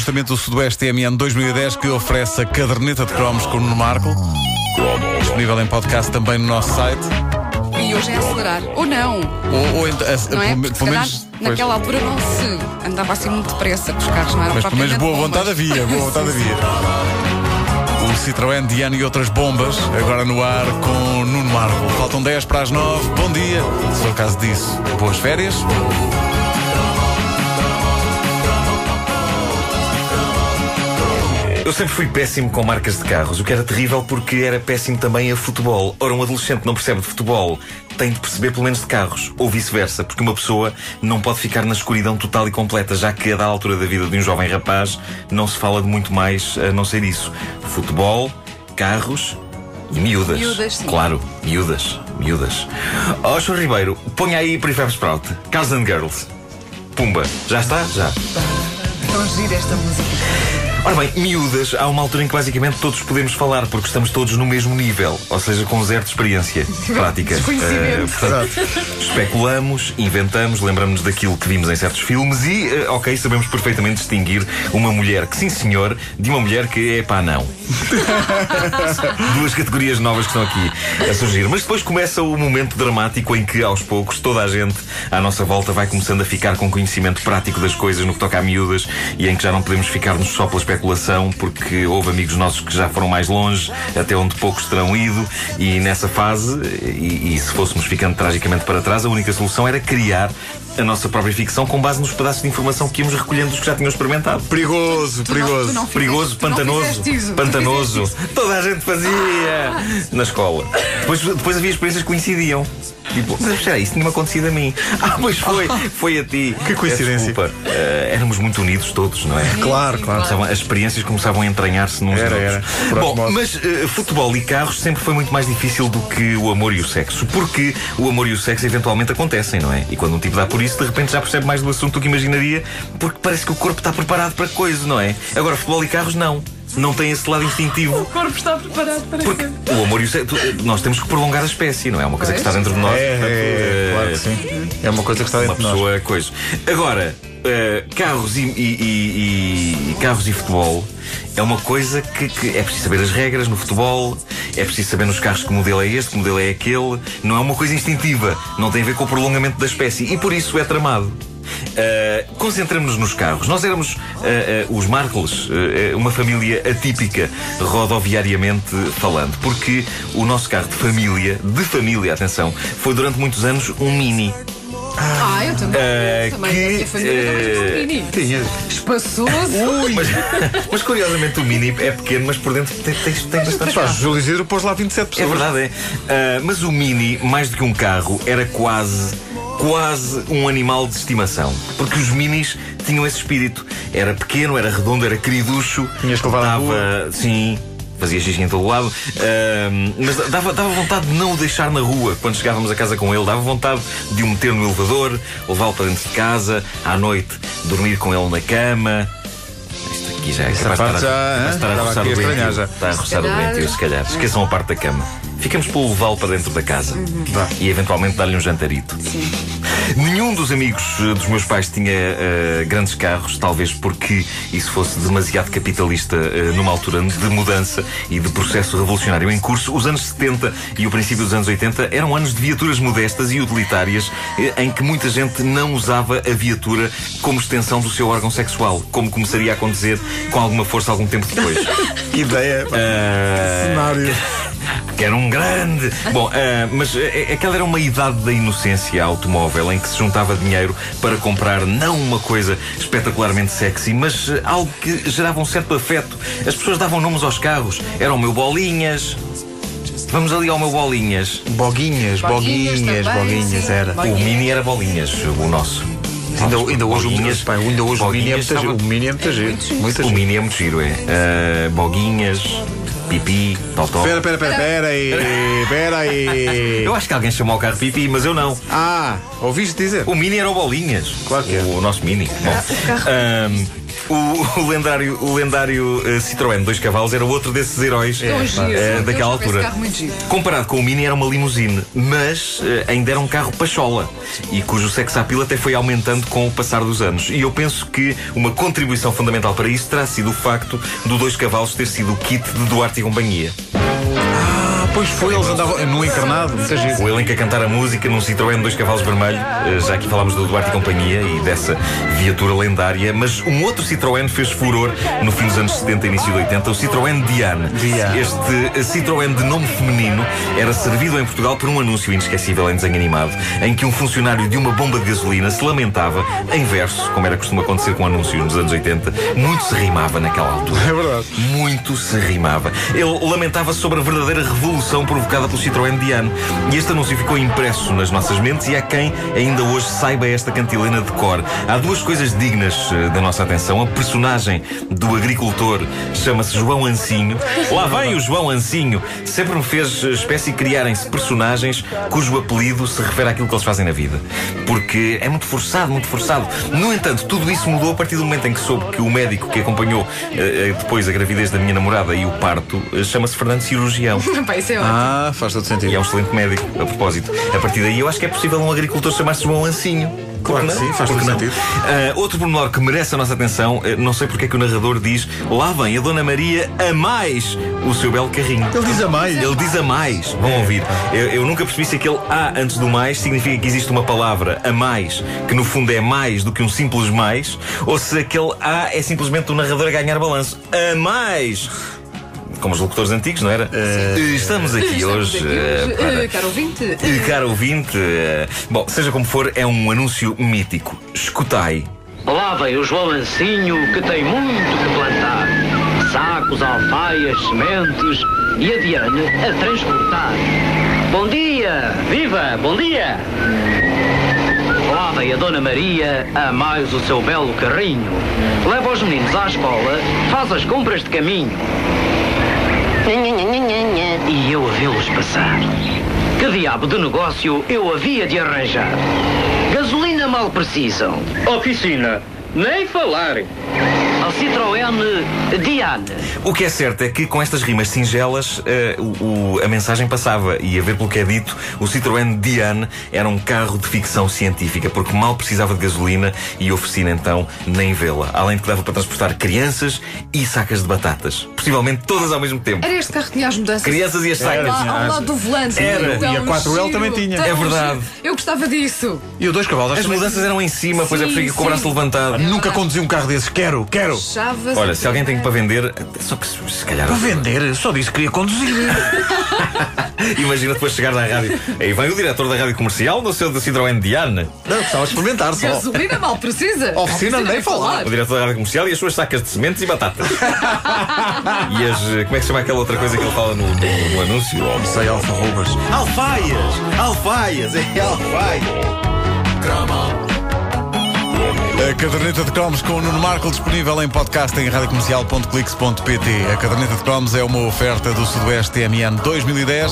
justamente o Sudoeste TMN 2010 que oferece a caderneta de cromos com o Nuno Marco. Disponível em podcast também no nosso site. E hoje é acelerar. Ou não. Ou, ou ent- a- Não é? Porque pelo menos. pois, naquela altura não se andava assim muito depressa, que os carros não eram mas pelo menos boa vontade havia, boa vontade havia. O Citroën Diano e outras bombas, agora no ar com Nuno Marco. Faltam 10 para as 9. Bom dia. Se for o caso disso, boas férias. Eu sempre fui péssimo com marcas de carros, o que era terrível porque era péssimo também a futebol. Ora, um adolescente não percebe de futebol, tem de perceber pelo menos de carros, ou vice-versa, porque uma pessoa não pode ficar na escuridão total e completa, já que a da altura da vida de um jovem rapaz não se fala de muito mais a não ser isso. Futebol, carros e miúdas. Miúdas, sim. Claro, miúdas, miúdas. Ó, oh. Ribeiro, ponha aí Prefab Sprout, Cows and Girls. Pumba, já está? Já. Tão gira esta música. Ora bem, miúdas, há uma altura em que basicamente todos podemos falar, porque estamos todos no mesmo nível, ou seja, com zero de experiência prática. Eh, portanto, especulamos, inventamos, lembramos daquilo que vimos em certos filmes e, eh, ok, sabemos perfeitamente distinguir uma mulher que, sim senhor, de uma mulher que é pá, não. Duas categorias novas que estão aqui a surgir. Mas depois começa o momento dramático em que, aos poucos, toda a gente à nossa volta vai começando a ficar com conhecimento prático das coisas no que toca a miúdas e em que já não podemos ficar-nos só pela especulação, porque houve amigos nossos que já foram mais longe, até onde poucos terão ido, e nessa fase, e, e se fôssemos ficando tragicamente para trás, a única solução era criar a nossa própria ficção com base nos pedaços de informação que íamos recolhendo dos que já tinham experimentado. Perigoso, Tu perigoso. tu não fizeste- Perigoso, pantanoso. isso, Pantanoso. Toda a gente fazia na escola. Depois, depois havia experiências que coincidiam. Tipo, mas espera isso tinha-me acontecido a mim. Ah, pois foi, foi a ti. Que coincidência. Desculpa. Eh, éramos muito unidos todos, não é? Claro, claro. Começavam- as experiências começavam a entranhar-se nos Era, era. Bom, osmose. mas eh, futebol e carros sempre foi muito mais difícil do que o amor e o sexo. Porque o amor e o sexo eventualmente acontecem, não é? E quando um tipo dá por isso, de repente já percebe mais do assunto do que imaginaria, porque parece que o corpo está preparado para coisa, não é? Agora, futebol e carros, não. Não tem esse lado instintivo. O corpo está preparado para Porque o amor e o sexo, nós temos que prolongar a espécie, não é? É uma coisa que está dentro de nós. É, portanto, é, eh, claro que sim. É uma coisa que está uma dentro de nós. pessoa coisa. Agora, eh, carros e, e- e- e- carros e futebol é uma coisa que, que é preciso saber as regras no futebol, é preciso saber nos carros que modelo é este, que modelo é aquele. Não é uma coisa instintiva, não tem a ver com o prolongamento da espécie e por isso é tramado. Uh, Concentramos-nos nos carros. Nós éramos uh, uh, os Markles, uh, uma família atípica, rodoviariamente falando, porque o nosso carro de família, de família, atenção, foi durante muitos anos um Mini. Ah, eu também. Eh, também. que, a minha família também eh, tem um mini. Tinha. Espaçoso. Mas, mas curiosamente o Mini é pequeno, mas por dentro tem, tem, tem bastante espaço. Júlio Isidro pôs lá 27 É pessoas. verdade, é. Ah, mas o Mini, mais do que um carro, era quase, quase um animal de estimação. Porque os Minis tinham esse espírito. Era pequeno, era redondo, era queriducho. Tinhas que levar dava, Sim. Fazia xixi em todo lado, Ah, mas dava, dava vontade de não o deixar na rua quando chegávamos a casa com ele. Dava vontade de o meter no elevador, levá-lo para dentro de casa, à noite, dormir com ele na cama. Aqui já Essa parte estar, a- já, de estar a roçar o estranhar já. Está a roçar o doentio, se calhar. Esqueçam a parte da cama. Ficamos por levá-lo para dentro da casa Vá. e eventualmente dar-lhe um jantarito. Nenhum dos amigos eh, dos meus pais tinha eh, grandes carros, talvez porque isso fosse demasiado capitalista eh, numa altura de mudança e de processo revolucionário em curso. Os anos 70 e o princípio dos anos 80 eram anos de viaturas modestas e utilitárias em que muita gente não usava a viatura como extensão do seu órgão sexual, como começaria a acontecer com alguma força algum tempo depois. Que ideia. pá. Eh, Cenário. Que era um grande. Bom, ah, mas ah, aquela era uma idade da inocência automóvel em que se juntava dinheiro para comprar não uma coisa espetacularmente sexy, mas ah, algo que gerava um certo afeto. As pessoas davam nomes aos carros. Era o meu Bolinhas. Vamos ali ao meu Bolinhas. Boguinhas, Boguinhas boguinhas, também, boguinhas, sim. era. Boguinhas. O Mini era Bolinhas, o nosso. Ainda, ainda hoje, o, Boguinhas, pá, ainda hoje o Mini é Boguinhas muito giro. estava- O Mini é muito giro. Muito O. Mini é muito giro, é. Ah, boguinhas, pipi, totó. Espera, espera, espera, espera aí, espera aí. Eu acho que alguém chamou o carro pipi, mas eu não. Ah, ouviste dizer? O Mini era o Bolinhas. Claro que é. O nosso Mini. Bom, ahm, O, o lendário, o lendário eh, Citroën dois cavalos era outro desses heróis eh, Eu daquela altura. Comparado com o Mini, era uma limusine, mas eh, ainda era um carro pachola e cujo sex appeal até foi aumentando com o passar dos anos. E eu penso que uma contribuição fundamental para isso terá sido o facto do dois cavalos ter sido o kit de Duarte e companhia. Pois foi, eles andavam no encarnado. O elenco a cantar a música num Citroën dois cavalos vermelho. Eh, Já aqui falámos do Duarte e companhia e dessa viatura lendária. Mas um outro Citroën fez furor no fim dos anos 70 e início de 80, o Citroën Diane. Diane. Este eh, Citroën de nome feminino era servido em Portugal por um anúncio inesquecível em desenho animado, em que um funcionário de uma bomba de gasolina se lamentava, em verso, como era costume acontecer com anúncios nos anos 80, muito se rimava naquela altura. É verdade. Muito se rimava. Ele lamentava sobre a verdadeira revolução provocada pelo Citroën Diane. E este anúncio ficou impresso nas nossas mentes e há quem ainda hoje saiba esta cantilena de cor. Há duas coisas dignas eh, da nossa atenção. A personagem do agricultor chama-se João Ancinho. Lá vem o João Ancinho. Sempre me fez eh, espécie criarem-se personagens cujo apelido se refere àquilo que eles fazem na vida. Porque é muito forçado, muito forçado. No entanto, tudo isso mudou a partir do momento em que soube que o médico que acompanhou eh, depois a gravidez da minha namorada e o parto chama-se Fernando Cirurgião. Isso é ótimo. Ah, faz todo sentido. E é um excelente médico, a propósito. A partir daí, eu acho que é possível um agricultor chamar-se João Ancinho. Claro que sim, faz todo sentido. Ah, outro pormenor que merece a nossa atenção, eh, não sei porque é que o narrador diz lá vem a Dona Maria a mais o seu belo carrinho. Ele diz a mais. Ele diz a mais. Vão ouvir. Eu, eu nunca percebi se aquele A antes do mais significa que existe uma palavra a mais, que no fundo é mais do que um simples mais, ou se aquele A é simplesmente o narrador a ganhar balanço. A mais! Como os locutores antigos, não era? Eh, estamos aqui Estamos hoje. aqui eh, hoje. para- Eh, Caro ouvinte, eh, Caro ouvinte, bom, seja como for, é um anúncio mítico. Escutai. Lá vem o João Ancinho que tem muito que plantar. Sacos, alfaias, sementes e a Diane a transportar. Bom dia! Viva! Bom dia! Lá vem a Dona Maria a mais o seu belo carrinho. Leva os meninos à escola, faz as compras de caminho. E eu a vê-los passar. Que diabo de negócio eu havia de arranjar? Gasolina mal precisam. Oficina, nem falar. Citroën Diane. O que é certo é que com estas rimas singelas eh, o- o- a mensagem passava e a ver pelo que é dito, o Citroën Diane era um carro de ficção científica porque mal precisava de gasolina e oficina então nem vê-la. Além de que dava para transportar crianças e sacas de batatas. Possivelmente todas ao mesmo tempo. era este carro que tinha as mudanças. Crianças e as sacas. la- ao lado do volante. Era. Tão E a 4L giro, também tinha. tão É verdade. giro. Eu gostava disso. E o dois cavalos. As acho que mudanças eram em cima, pois é preciso com o braço levantado. Nunca conduzi um carro desses. Quero, quero. Olha, se alguém tem para vender, só que se calhar. Para vender, só disse que queria conduzir. Imagina depois chegar na rádio. Aí vem o diretor da rádio comercial no seu da Citroën Diane. Não, gostava de experimentar só. Gasolina mal precisa. Oficina nem falar. O diretor da rádio comercial e as suas sacas de sementes e batatas. e as. Como é que se chama aquela outra coisa que ele fala no, no- no anúncio? Sei alfarrobas. Alfaias! Alfaias! É alfaias! A caderneta de cromos com o Nuno Marco disponível em podcast em radiocomercial.clix.pt. A caderneta de cromos é uma oferta do Sudoeste TMN 2010.